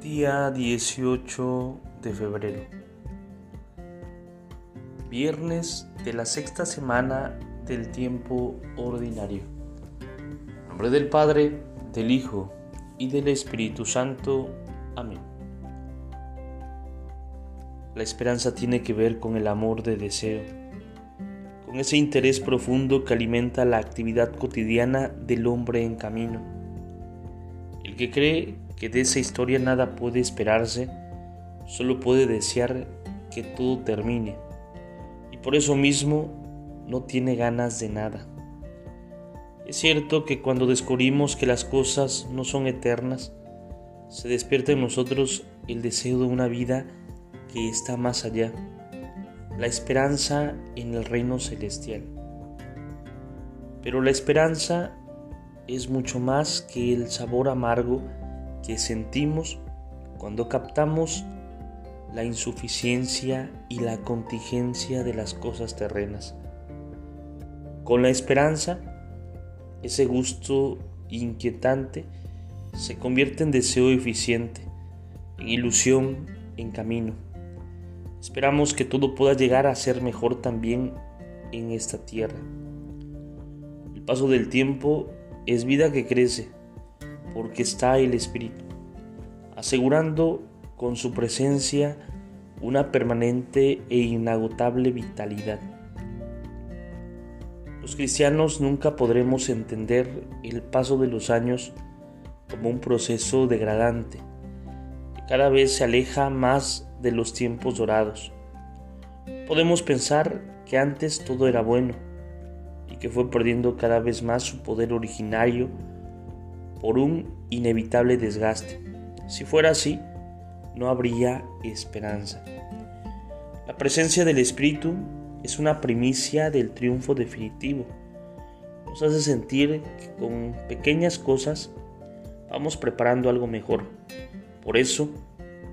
Día 18 de febrero. Viernes de la sexta semana del tiempo ordinario. En nombre del Padre, del Hijo y del Espíritu Santo. Amén. La esperanza tiene que ver con el amor de deseo, con ese interés profundo que alimenta la actividad cotidiana del hombre en camino. Que cree que de esa historia nada puede esperarse, solo puede desear que todo termine y por eso mismo no tiene ganas de nada. Es cierto que cuando descubrimos que las cosas no son eternas, se despierta en nosotros el deseo de una vida que está más allá, la esperanza en el reino celestial. Pero la esperanza es mucho más que el sabor amargo que sentimos cuando captamos la insuficiencia y la contingencia de las cosas terrenas. Con la esperanza, ese gusto inquietante se convierte en deseo eficiente, en ilusión, en camino. Esperamos que todo pueda llegar a ser mejor también en esta tierra. El paso del tiempo es vida que crece porque está el Espíritu, asegurando con su presencia una permanente e inagotable vitalidad. Los cristianos nunca podremos entender el paso de los años como un proceso degradante, que cada vez se aleja más de los tiempos dorados. Podemos pensar que antes todo era bueno que fue perdiendo cada vez más su poder originario por un inevitable desgaste. Si fuera así, no habría esperanza. La presencia del Espíritu es una primicia del triunfo definitivo. Nos hace sentir que con pequeñas cosas vamos preparando algo mejor. Por eso,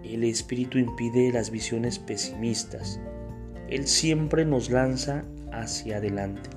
el Espíritu impide las visiones pesimistas. Él siempre nos lanza hacia adelante.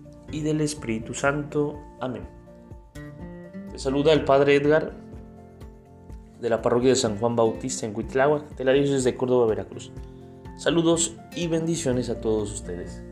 y del Espíritu Santo. Amén. Te saluda el Padre Edgar de la parroquia de San Juan Bautista en Huitláhuac, de la diócesis de Córdoba, Veracruz. Saludos y bendiciones a todos ustedes.